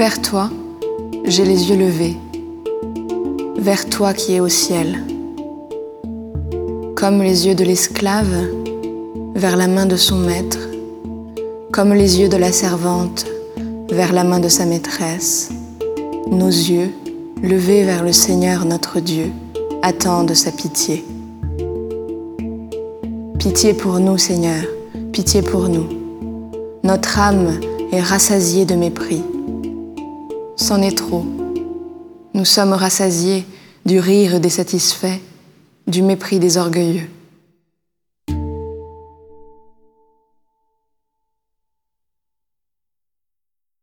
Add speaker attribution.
Speaker 1: Vers toi, j'ai les yeux levés, vers toi qui es au ciel. Comme les yeux de l'esclave vers la main de son maître, comme les yeux de la servante vers la main de sa maîtresse, nos yeux, levés vers le Seigneur notre Dieu, attendent sa pitié. Pitié pour nous, Seigneur, pitié pour nous. Notre âme est rassasiée de mépris. C'en est trop. Nous sommes rassasiés du rire des satisfaits, du mépris des orgueilleux.